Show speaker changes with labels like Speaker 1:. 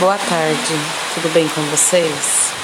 Speaker 1: Boa tarde, tudo bem com vocês?